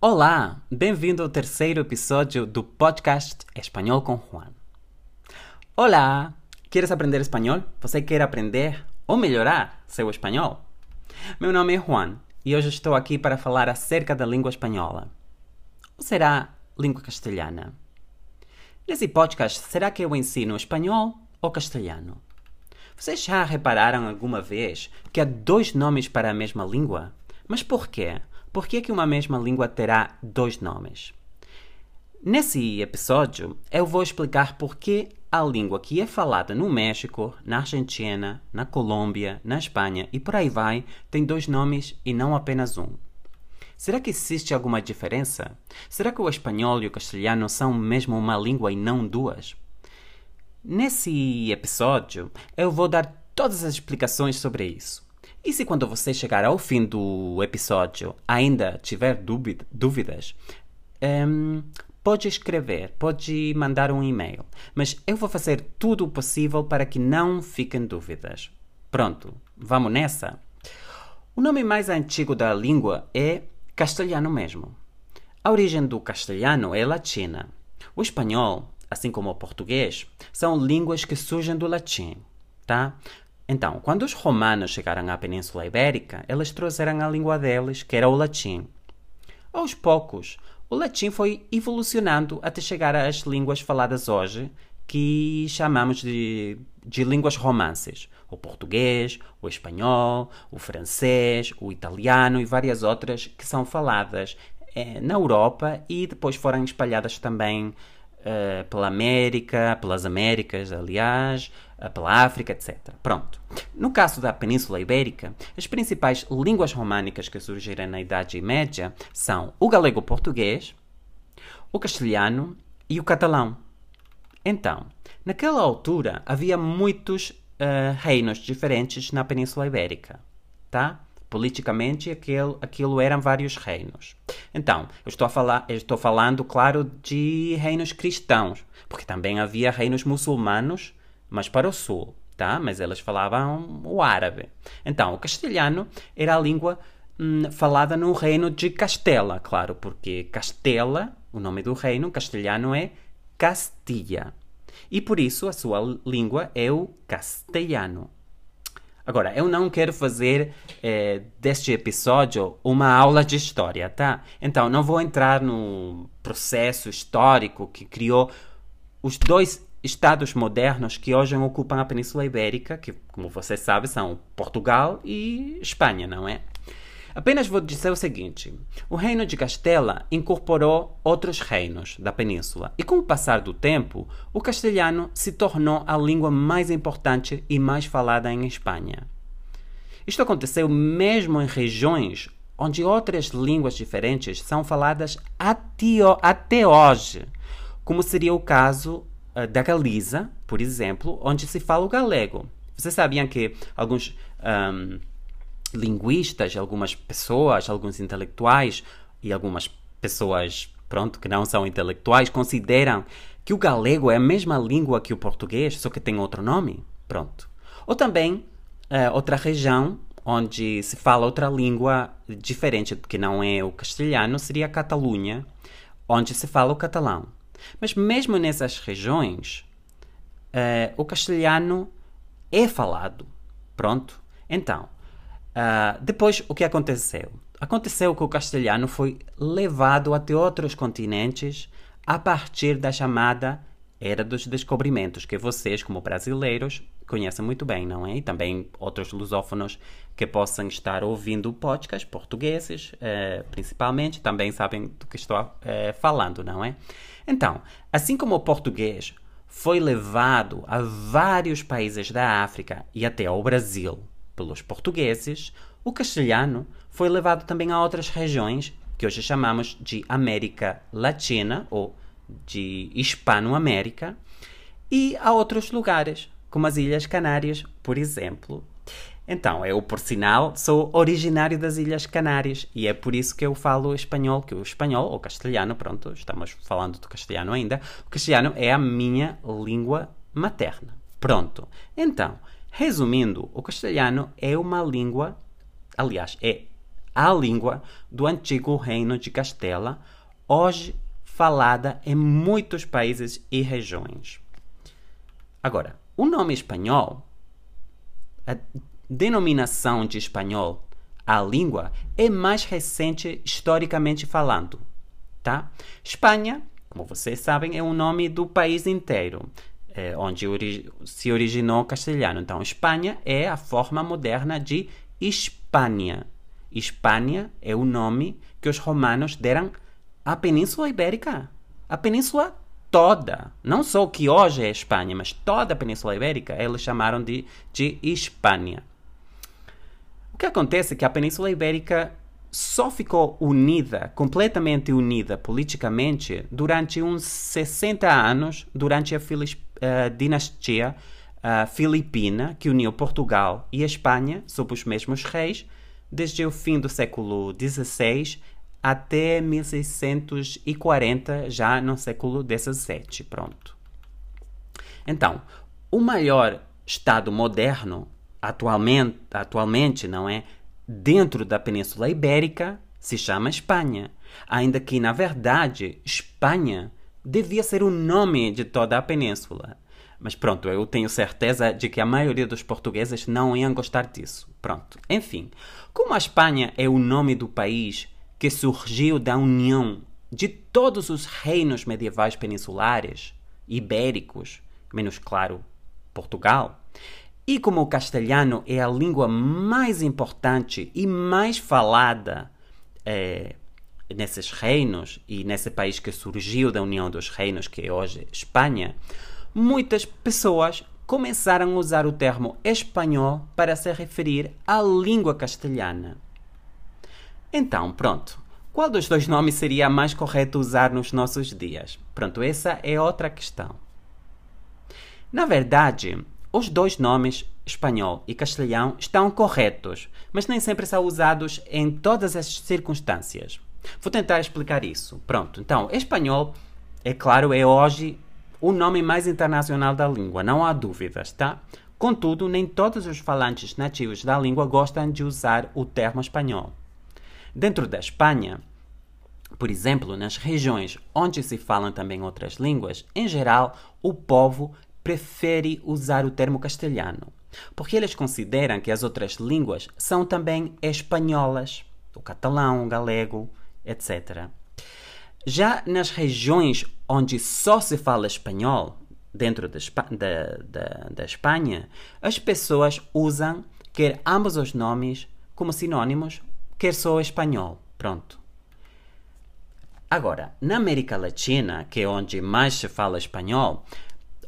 Olá, bem-vindo ao terceiro episódio do podcast Espanhol com Juan. Olá, queres aprender espanhol? Você quer aprender ou melhorar seu espanhol? Meu nome é Juan e hoje estou aqui para falar acerca da língua espanhola. Ou será língua castelhana? Nesse podcast, será que eu ensino espanhol ou castelhano? Vocês já repararam alguma vez que há dois nomes para a mesma língua? Mas por quê? Por que, que uma mesma língua terá dois nomes? Nesse episódio, eu vou explicar por que a língua que é falada no México, na Argentina, na Colômbia, na Espanha e por aí vai tem dois nomes e não apenas um. Será que existe alguma diferença? Será que o espanhol e o castelhano são mesmo uma língua e não duas? Nesse episódio, eu vou dar todas as explicações sobre isso. E se quando você chegar ao fim do episódio ainda tiver dúvidas, um, pode escrever, pode mandar um e-mail. Mas eu vou fazer tudo o possível para que não fiquem dúvidas. Pronto, vamos nessa? O nome mais antigo da língua é castelhano mesmo. A origem do castelhano é latina. O espanhol, assim como o português, são línguas que surgem do latim, tá? Então, quando os romanos chegaram à Península Ibérica, eles trouxeram a língua deles, que era o latim. Aos poucos, o latim foi evolucionando até chegar às línguas faladas hoje, que chamamos de, de línguas romances. O português, o espanhol, o francês, o italiano e várias outras que são faladas eh, na Europa e depois foram espalhadas também uh, pela América, pelas Américas, aliás, pela África, etc. Pronto. No caso da Península Ibérica, as principais línguas românicas que surgiram na Idade Média são o galego-português, o castelhano e o catalão. Então, naquela altura havia muitos uh, reinos diferentes na Península Ibérica, tá? Politicamente, aquilo, aquilo eram vários reinos. Então, eu estou, a falar, estou falando, claro, de reinos cristãos, porque também havia reinos muçulmanos, mas para o sul, tá? Mas eles falavam o árabe. Então, o castelhano era a língua hum, falada no reino de Castela, claro, porque Castela, o nome do reino, castelhano é Castilha. E por isso a sua língua é o castelhano. Agora, eu não quero fazer eh, deste episódio uma aula de história, tá? Então, não vou entrar no processo histórico que criou os dois estados modernos que hoje ocupam a Península Ibérica, que, como você sabe, são Portugal e Espanha, não é? Apenas vou dizer o seguinte: o reino de Castela incorporou outros reinos da península, e com o passar do tempo, o castelhano se tornou a língua mais importante e mais falada em Espanha. Isto aconteceu mesmo em regiões onde outras línguas diferentes são faladas até hoje, como seria o caso uh, da Galiza, por exemplo, onde se fala o galego. Vocês sabiam que alguns um, linguistas, algumas pessoas, alguns intelectuais e algumas pessoas, pronto, que não são intelectuais, consideram que o galego é a mesma língua que o português, só que tem outro nome. Pronto. Ou também uh, outra região onde se fala outra língua diferente, que não é o castelhano, seria a Catalunha, onde se fala o catalão. Mas mesmo nessas regiões, uh, o castelhano é falado. Pronto? Então, Uh, depois, o que aconteceu? Aconteceu que o castelhano foi levado até outros continentes a partir da chamada Era dos Descobrimentos, que vocês, como brasileiros, conhecem muito bem, não é? E também outros lusófonos que possam estar ouvindo o podcast, portugueses, eh, principalmente, também sabem do que estou falando, não é? Então, assim como o português foi levado a vários países da África e até ao Brasil pelos portugueses, o castelhano foi levado também a outras regiões que hoje chamamos de América Latina ou de Hispanoamérica e a outros lugares, como as Ilhas Canárias, por exemplo. Então, eu, por sinal, sou originário das Ilhas Canárias e é por isso que eu falo espanhol, que o espanhol, ou castelhano, pronto, estamos falando do castelhano ainda, o castelhano é a minha língua materna. Pronto. Então, Resumindo, o castelhano é uma língua, aliás, é a língua do antigo reino de Castela, hoje falada em muitos países e regiões. Agora, o nome espanhol, denominação de espanhol à língua é mais recente historicamente falando, tá? Espanha, como vocês sabem, é o nome do país inteiro, é, onde ori se originou o castelhano. Então, Espanha é a forma moderna de Espanha. Espanha é o nome que os romanos deram à Península Ibérica. A Península toda, não só o que hoje é Espanha, mas toda a Península Ibérica, eles chamaram de, de Espanha. O que acontece é que a Península Ibérica só ficou unida, completamente unida politicamente, durante uns 60 anos, durante a uh, dinastia uh, filipina, que uniu Portugal e Espanha sob os mesmos reis, desde o fim do século XVI até 1640, já no século XVII. Pronto. Então, o maior Estado moderno, atualmente, atualmente, não é? Dentro da Península Ibérica, se chama Espanha. Ainda que, na verdade, Espanha devia ser o nome de toda a península. Mas pronto, eu tenho certeza de que a maioria dos portugueses não iam gostar disso. Pronto. Enfim, como a Espanha é o nome do país que surgiu da união de todos os reinos medievais peninsulares, ibéricos, menos claro, Portugal, e como o castelhano é a língua mais importante e mais falada é, nesses reinos e nesse país que surgiu da união dos reinos, que é hoje Espanha, muitas pessoas começaram a usar o termo espanhol para se referir à língua castelhana. Então, pronto. Qual dos dois nomes seria mais correto usar nos nossos dias? Pronto, essa é outra questão. Na verdade, os dois nomes, espanhol e castelhão, estão corretos, mas nem sempre são usados em todas as circunstâncias. Vou tentar explicar isso. Pronto, então, espanhol, é claro, é hoje o nome mais internacional da língua, não há dúvidas, tá? Contudo, nem todos os falantes nativos da língua gostam de usar o termo espanhol. Dentro da Espanha, por exemplo, nas regiões onde se falam também outras línguas, em geral, o povo prefere usar o termo castelhano, porque eles consideram que as outras línguas são também espanholas, o catalão, o galego, etc. Já nas regiões onde só se fala espanhol, dentro da, da, Espanha, as pessoas usam quer ambos os nomes como sinônimos, quer só espanhol. Pronto. Agora, na América Latina, que é onde mais se fala espanhol,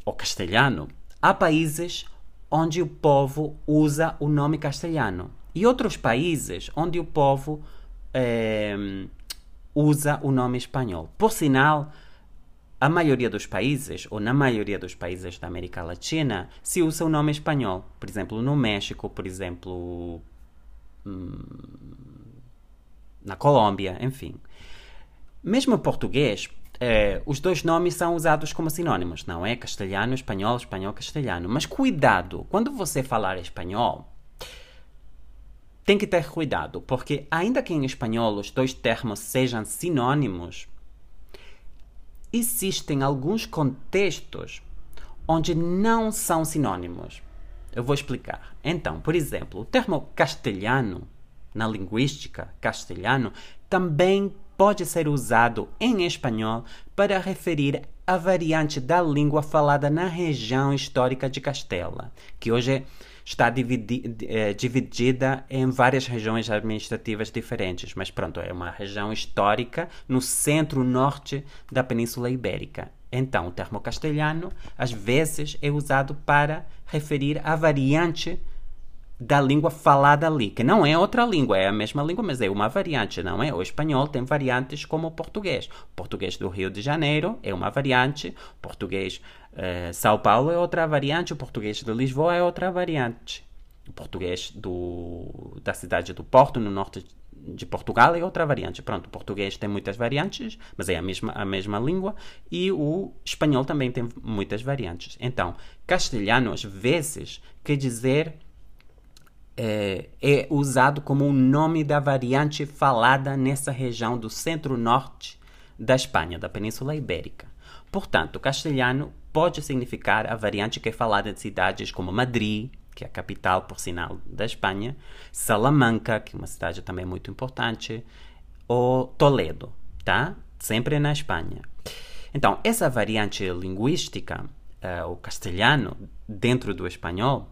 ou castelhano, há países onde o povo usa o nome castelhano e outros países onde o povo eh, usa o nome espanhol. Por sinal, a maioria dos países, ou na maioria dos países da América Latina, se usa o nome espanhol. Por exemplo, no México, por exemplo, hum, na Colômbia, enfim. Mesmo em português, eh, os dois nomes são usados como sinônimos, não é? Castelhano, espanhol, espanhol, castelhano. Mas cuidado, quando você falar espanhol, tem que ter cuidado, porque ainda que em espanhol os dois termos sejam sinônimos, existem alguns contextos onde não são sinônimos. Eu vou explicar. Então, por exemplo, o termo castelhano, na linguística, castelhano, também pode ser usado em espanhol para referir a variante da língua falada na região histórica de Castela, que hoje está dividi eh, dividida em várias regiões administrativas diferentes, mas pronto, é uma região histórica no centro-norte da Península Ibérica. Então, o termo castelhano às vezes é usado para referir a variante da língua falada ali, que não é outra língua, é a mesma língua, mas é uma variante, não é? O espanhol tem variantes como o português. O português do Rio de Janeiro é uma variante, o português uh, São Paulo é outra variante, o português de Lisboa é outra variante. O português do, da cidade do Porto, no norte de Portugal, é outra variante. Pronto, o português tem muitas variantes, mas é a mesma, a mesma língua, e o espanhol também tem muitas variantes. Então, castelhano, às vezes, quer dizer é, é usado como o nome da variante falada nessa região do centro-norte da Espanha, da Península Ibérica. Portanto, o castelhano pode significar a variante que é falada em cidades como Madrid, que é a capital, por sinal, da Espanha, Salamanca, que é uma cidade também muito importante, ou Toledo, tá? Sempre na Espanha. Então, essa variante linguística, uh, o castelhano, dentro do espanhol,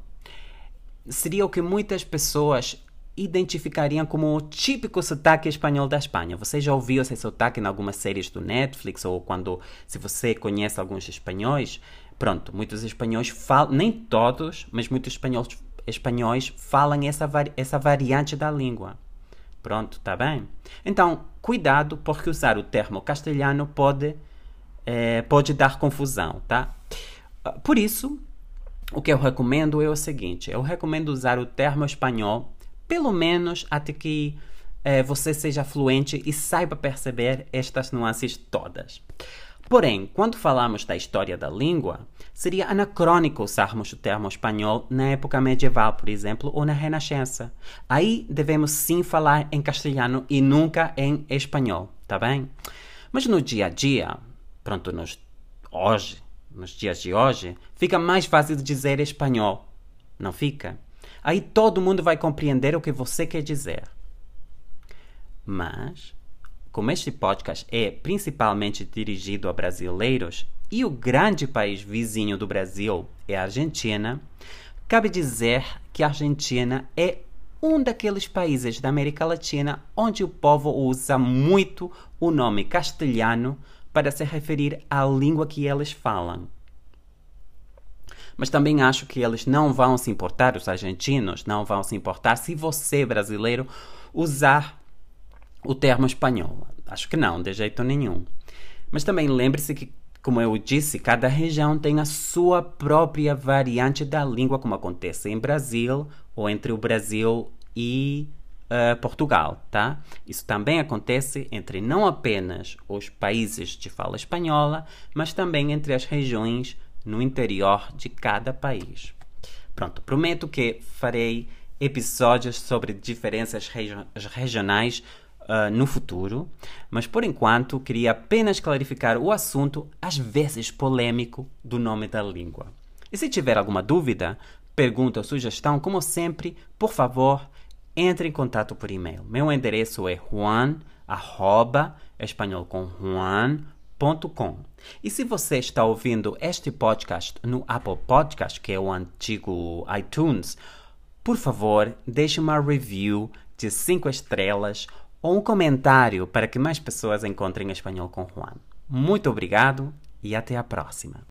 seria o que muitas pessoas identificariam como o típico sotaque espanhol da Espanha. Você já ouviu esse sotaque em algumas séries do Netflix ou quando, se você conhece alguns espanhóis, pronto, muitos espanhóis falam, nem todos, mas muitos espanhóis, espanhóis falam essa, essa variante da língua. Pronto, tá bem? Então, cuidado, porque usar o termo castelhano pode, é, pode dar confusão, tá? Por isso, o que eu recomendo é o seguinte: eu recomendo usar o termo espanhol, pelo menos até que é, você seja fluente e saiba perceber estas nuances todas. Porém, quando falamos da história da língua, seria anacrônico usarmos o termo espanhol na época medieval, por exemplo, ou na Renascença. Aí devemos sim falar em castelhano e nunca em espanhol, tá bem? Mas no dia a dia, pronto, nos, hoje, nos dias de hoje, fica mais fácil dizer espanhol, não fica? Aí todo mundo vai compreender o que você quer dizer. Mas como este podcast é principalmente dirigido a brasileiros e o grande país vizinho do Brasil é a Argentina, cabe dizer que a Argentina é um daqueles países da América Latina onde o povo usa muito o nome castelhano para se referir à língua que eles falam. Mas também acho que eles não vão se importar, os argentinos não vão se importar se você, brasileiro, usar o termo espanhol. Acho que não, de jeito nenhum. Mas também lembre-se que, como eu disse, cada região tem a sua própria variante da língua, como acontece em Brasil ou entre o Brasil e uh, Portugal, tá? Isso também acontece entre não apenas os países de fala espanhola, mas também entre as regiões no interior de cada país. Pronto, prometo que farei episódios sobre diferenças regionais uh, no futuro, mas por enquanto queria apenas clarificar o assunto, às vezes polêmico, do nome da língua. E se tiver alguma dúvida, pergunta ou sugestão, como sempre, por favor, entre em contato por e-mail. Meu endereço é juan, arroba. E se você está ouvindo este podcast no Apple Podcast, que é o antigo iTunes, por favor, deixe uma review de 5 estrelas ou um comentário para que mais pessoas encontrem espanhol com Juan. Muito obrigado e até a próxima.